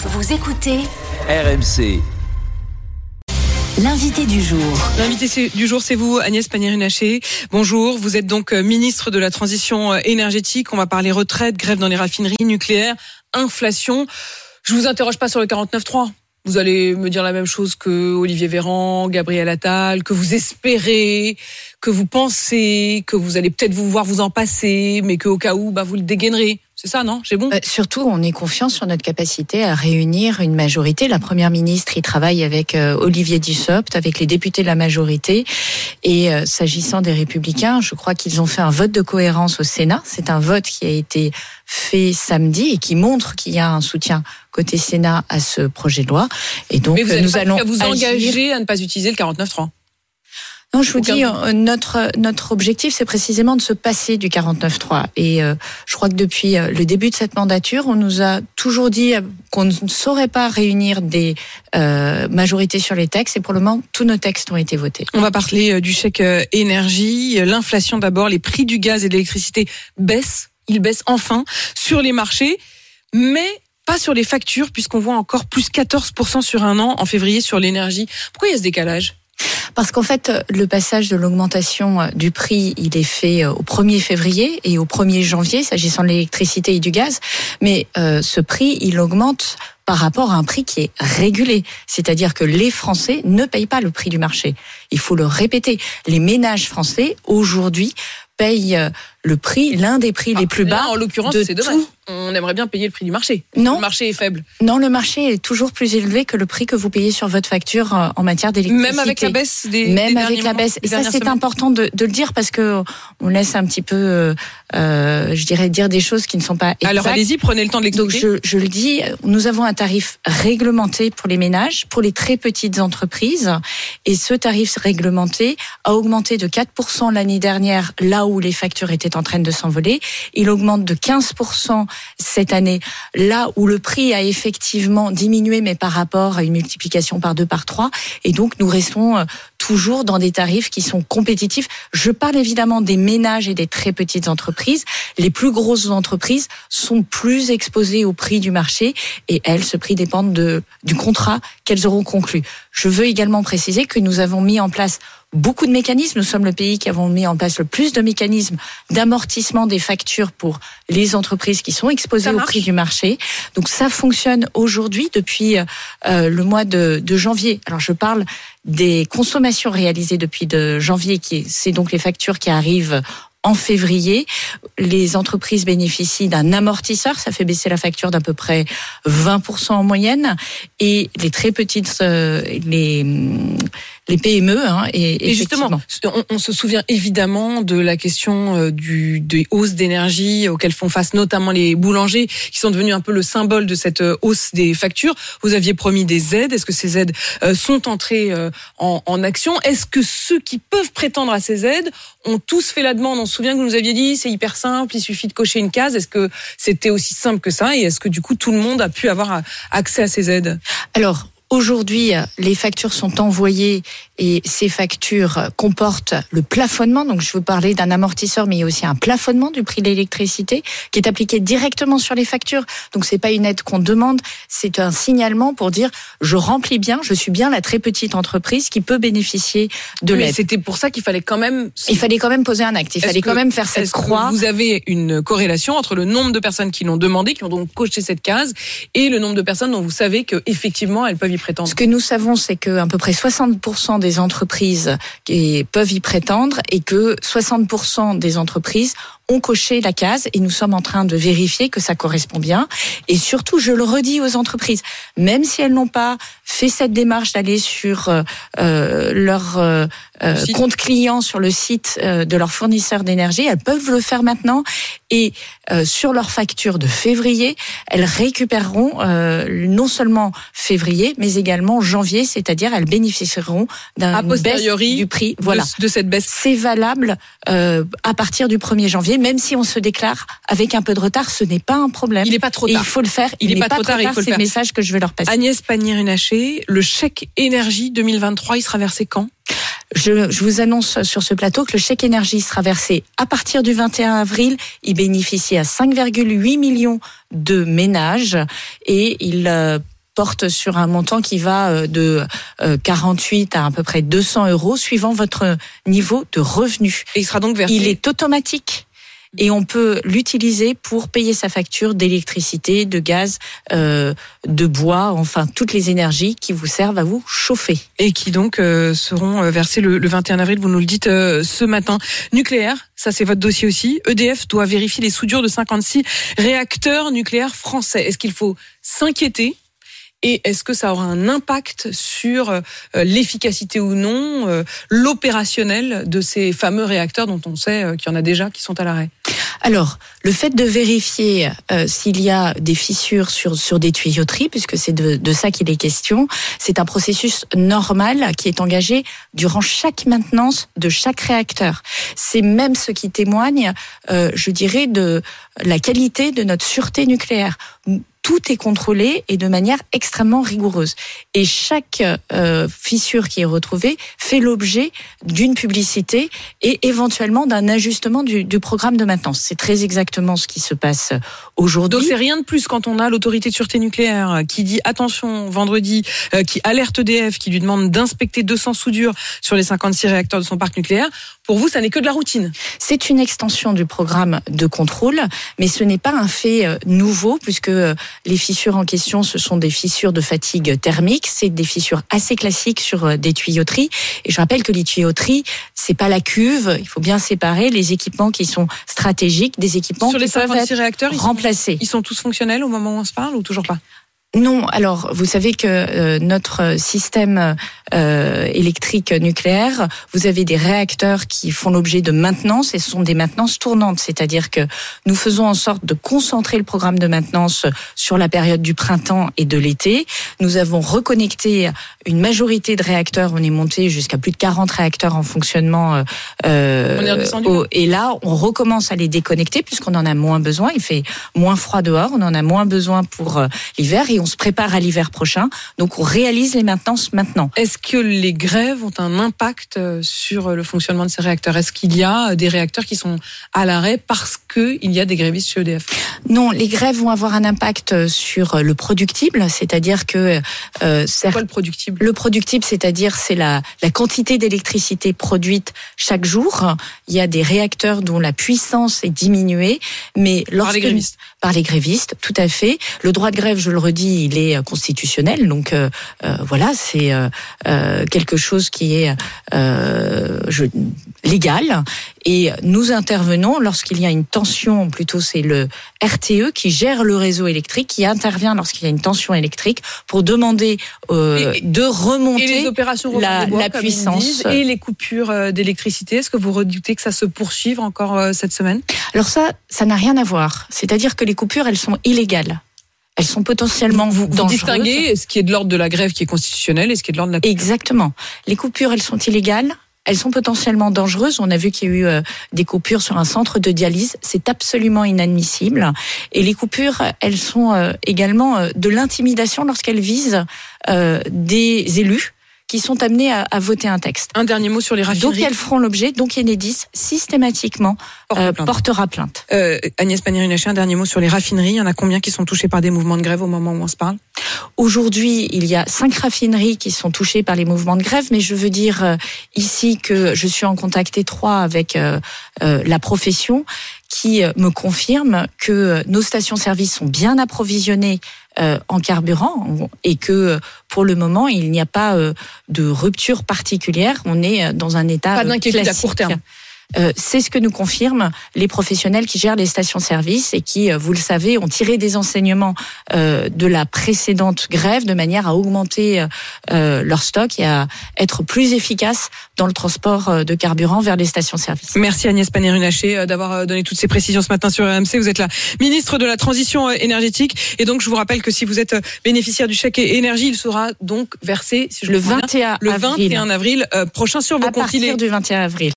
Vous écoutez RMC. l'invité du jour. L'invité du jour, c'est vous, Agnès Pannier-Runacher. Bonjour, vous êtes donc euh, ministre de la Transition euh, énergétique. On va parler retraite, grève dans les raffineries nucléaires, inflation. Je vous interroge pas sur le 49.3. Vous allez me dire la même chose que Olivier Véran, Gabriel Attal, que vous espérez, que vous pensez, que vous allez peut-être vous voir vous en passer, mais qu'au cas où, bah, vous le dégainerez. C'est ça, non? J'ai bon Euh, Surtout, on est confiant sur notre capacité à réunir une majorité. La première ministre, il travaille avec euh, Olivier Dussopt, avec les députés de la majorité. Et euh, s'agissant des Républicains, je crois qu'ils ont fait un vote de cohérence au Sénat. C'est un vote qui a été fait samedi et qui montre qu'il y a un soutien côté Sénat à ce projet de loi. Et donc, Mais vous euh, nous pas allons vous agir. engager à ne pas utiliser le 49.3. Non, je vous Aucun dis, euh, notre notre objectif, c'est précisément de se passer du 49.3. Et euh, je crois que depuis euh, le début de cette mandature, on nous a toujours dit euh, qu'on ne saurait pas réunir des euh, majorités sur les textes. Et pour le moment, tous nos textes ont été votés. On va parler du chèque énergie, l'inflation d'abord, les prix du gaz et de l'électricité baissent, ils baissent enfin sur les marchés, mais pas sur les factures puisqu'on voit encore plus 14% sur un an en février sur l'énergie. Pourquoi il y a ce décalage? Parce qu'en fait, le passage de l'augmentation euh, du prix, il est fait euh, au 1er février et au 1er janvier, s'agissant de l'électricité et du gaz. Mais euh, ce prix, il augmente par rapport à un prix qui est régulé. C'est-à-dire que les Français ne payent pas le prix du marché. Il faut le répéter. Les ménages français, aujourd'hui, payent euh, le prix, l'un des prix les plus Là, bas. en l'occurrence, de c'est dommage. tout. On aimerait bien payer le prix du marché. Non. Le marché est faible. Non, le marché est toujours plus élevé que le prix que vous payez sur votre facture euh, en matière d'électricité. Même avec la baisse des même des avec la baisse. Et ça, c'est important de, de le dire parce que on laisse un petit peu, euh, euh, je dirais, dire des choses qui ne sont pas exactes. Alors allez-y, prenez le temps de Donc l'expliquer. je, je le dis, nous avons un tarif réglementé pour les ménages, pour les très petites entreprises, et ce tarif réglementé a augmenté de 4% l'année dernière, là où les factures étaient en train de s'envoler. Il augmente de 15% cette année, là où le prix a effectivement diminué, mais par rapport à une multiplication par deux, par trois. Et donc nous restons euh, toujours dans des tarifs qui sont compétitifs. Je parle évidemment des ménages et des très petites entreprises. Les plus grosses entreprises sont plus exposées au prix du marché et elles, ce prix dépend de, du contrat qu'elles auront conclu. Je veux également préciser que nous avons mis en place beaucoup de mécanismes. Nous sommes le pays qui avons mis en place le plus de mécanismes d'amortissement des factures pour les entreprises qui sont exposées au prix du marché. Donc ça fonctionne aujourd'hui depuis euh, le mois de, de janvier. Alors je parle des consommations réalisées depuis de janvier, qui c'est donc les factures qui arrivent en février. Les entreprises bénéficient d'un amortisseur, ça fait baisser la facture d'à peu près 20% en moyenne, et les très petites, euh, les les PME, hein, et, Et justement, on, on se souvient évidemment de la question euh, du, des hausses d'énergie auxquelles font face notamment les boulangers, qui sont devenus un peu le symbole de cette euh, hausse des factures. Vous aviez promis des aides. Est-ce que ces aides euh, sont entrées euh, en, en action? Est-ce que ceux qui peuvent prétendre à ces aides ont tous fait la demande? On se souvient que vous nous aviez dit c'est hyper simple, il suffit de cocher une case. Est-ce que c'était aussi simple que ça? Et est-ce que du coup tout le monde a pu avoir accès à ces aides? Alors, aujourd'hui, les factures sont envoyées et ces factures comportent le plafonnement. Donc, je veux parler d'un amortisseur, mais il y a aussi un plafonnement du prix de l'électricité qui est appliqué directement sur les factures. Donc, c'est pas une aide qu'on demande, c'est un signalement pour dire je remplis bien, je suis bien la très petite entreprise qui peut bénéficier de Mais l'aide. c'était pour ça qu'il fallait quand même Il fallait quand même poser un acte. Il fallait que- quand même faire cette croix. Vous avez une corrélation entre le nombre de personnes qui l'ont demandé, qui ont donc coché cette case, et le nombre de personnes dont vous savez que effectivement elles peuvent y prétendre? Ce que nous savons, c'est que à peu près 60% des entreprises qui peuvent y prétendre et que 60% des entreprises ont coché la case et nous sommes en train de vérifier que ça correspond bien. Et surtout, je le redis aux entreprises, même si elles n'ont pas fait cette démarche d'aller sur euh, euh, leur euh, euh, compte client sur le site euh, de leur fournisseur d'énergie, elles peuvent le faire maintenant et euh, sur leur facture de février, elles récupéreront euh, non seulement février, mais également janvier, c'est-à-dire elles bénéficieront d'un baisse du prix. Voilà. de, de cette baisse. C'est valable euh, à partir du 1er janvier, même si on se déclare avec un peu de retard, ce n'est pas un problème. Il n'est pas trop Et tard. il faut le faire. Il est n'est pas trop tard, le C'est le message que je vais leur passer. Agnès Pannier-Runacher, le chèque énergie 2023, il sera versé quand? Je, je, vous annonce sur ce plateau que le chèque énergie sera versé à partir du 21 avril. Il bénéficie à 5,8 millions de ménages et il euh, porte sur un montant qui va euh, de 48 à à peu près 200 euros suivant votre niveau de revenu. Et il sera donc versé. Il est automatique et on peut l'utiliser pour payer sa facture d'électricité, de gaz, euh, de bois, enfin toutes les énergies qui vous servent à vous chauffer. Et qui donc euh, seront euh, versées le, 21 avril, vous nous le dites ce matin. Nucléaire, ça c'est votre dossier aussi. EDF doit vérifier les soudures de 56 réacteurs nucléaires français. Est-ce qu'il faut s'inquiéter et est-ce que ça aura un impact sur euh, l'efficacité ou non, euh, l'opérationnel de ces fameux réacteurs dont on sait euh, qu'il y en a déjà qui sont à l'arrêt? Alors, le fait de vérifier s'il y a des fissures sur, sur des tuyauteries, puisque c'est de, de ça qu'il est question, c'est un processus normal qui est engagé durant chaque maintenance de chaque réacteur. C'est même ce qui témoigne, je dirais, de la qualité de notre sûreté nucléaire tout est contrôlé et de manière extrêmement rigoureuse. Et chaque euh, fissure qui est retrouvée fait l'objet d'une publicité et éventuellement d'un ajustement du, du, programme de maintenance. C'est très exactement ce qui se passe aujourd'hui. Donc c'est rien de plus quand on a l'autorité de sûreté nucléaire qui dit attention vendredi, euh, qui alerte EDF, qui lui demande d'inspecter 200 soudures sur les 56 réacteurs de son parc nucléaire. Pour vous, ça n'est que de la routine. C'est une extension du programme de contrôle, mais ce n'est pas un fait euh, nouveau puisque les fissures en question, ce sont des fissures de fatigue thermique. C'est des fissures assez classiques sur euh, des tuyauteries. Et je rappelle que les tuyauteries, c'est pas la cuve. Il faut bien séparer les équipements qui sont stratégiques des équipements sur les qui peuvent être réacteurs, remplacés. Ils sont tous fonctionnels au moment où on se parle ou toujours pas? Non, alors vous savez que euh, notre système électrique nucléaire, vous avez des réacteurs qui font l'objet de maintenance et ce sont des maintenances tournantes, c'est-à-dire que nous faisons en sorte de concentrer le programme de maintenance sur la période du printemps et de l'été. Nous avons reconnecté une majorité de réacteurs, on est monté jusqu'à plus de 40 réacteurs en fonctionnement. Euh, au, et là, on recommence à les déconnecter puisqu'on en a moins besoin. Il fait moins froid dehors, on en a moins besoin pour l'hiver on se prépare à l'hiver prochain. Donc on réalise les maintenances maintenant. Est-ce que les grèves ont un impact euh, sur le fonctionnement de ces réacteurs? Est-ce qu'il y a des réacteurs qui sont à l'arrêt parce qu'il y a des grévistes chez EDF Non, les grèves vont avoir un impact sur le productible, c'est-à-dire que euh, c'est quoi le productible? Le productible, c'est-à-dire c'est la, la quantité d'électricité produite chaque jour. Il y a des réacteurs dont la puissance est diminuée, mais lorsque par les grévistes, par les grévistes, tout à fait. Le droit de grève, je le redis il est euh, constitutionnel. Donc euh, euh, voilà, c'est quelque chose qui est je, légal. Et nous intervenons lorsqu'il y a une tension, plutôt c'est le RTE qui gère le réseau électrique, qui intervient lorsqu'il y a une tension électrique pour demander de remonter les opérations la, la puissance. et les coupures d'électricité. Est-ce que vous redoutez que ça se poursuive encore cette semaine? Alors ça, ça n'a rien à voir. C'est-à-dire que les coupures, elles sont illégales elles sont potentiellement vous, vous distinguez ce qui est de l'ordre de la grève qui est constitutionnelle et ce qui est de l'ordre de la coupure? Exactement. Les coupures, elles sont illégales. Elles sont potentiellement dangereuses. On a vu qu'il y a eu euh, des coupures sur un centre de dialyse. C'est absolument inadmissible. Et les coupures, elles sont euh, également euh, de l'intimidation lorsqu'elles visent des élus qui sont amenés à, à, voter un texte. Un dernier mot sur les raffineries. Donc elles feront l'objet, donc Enedis systématiquement Porte euh, portera plainte. Euh, Agnès Pannier-Runacher, un dernier mot sur les raffineries. Il y en a combien qui sont touchées par des mouvements de grève au moment où on se parle? Aujourd'hui, il y a cinq raffineries qui sont touchées par les mouvements de grève, mais je veux dire euh, ici que je suis en contact étroit avec euh, euh, la profession qui me confirme que nos stations-service sont bien approvisionnées en carburant et que pour le moment il n'y a pas de rupture particulière. On est dans un état pas d'inquiétude à court terme. Euh, c'est ce que nous confirment les professionnels qui gèrent les stations-service et qui, euh, vous le savez, ont tiré des enseignements euh, de la précédente grève de manière à augmenter leur stock et à être plus efficaces dans le transport de carburant vers les stations-service. Merci Agnès Pannier-Runacher d'avoir donné toutes ces précisions ce matin sur RMC. Vous êtes la ministre de la Transition énergétique et donc je vous rappelle que si vous êtes bénéficiaire du chèque énergie, il sera donc versé si je le 21 le 21 avril, prochain sur vos à partir du 21 avril.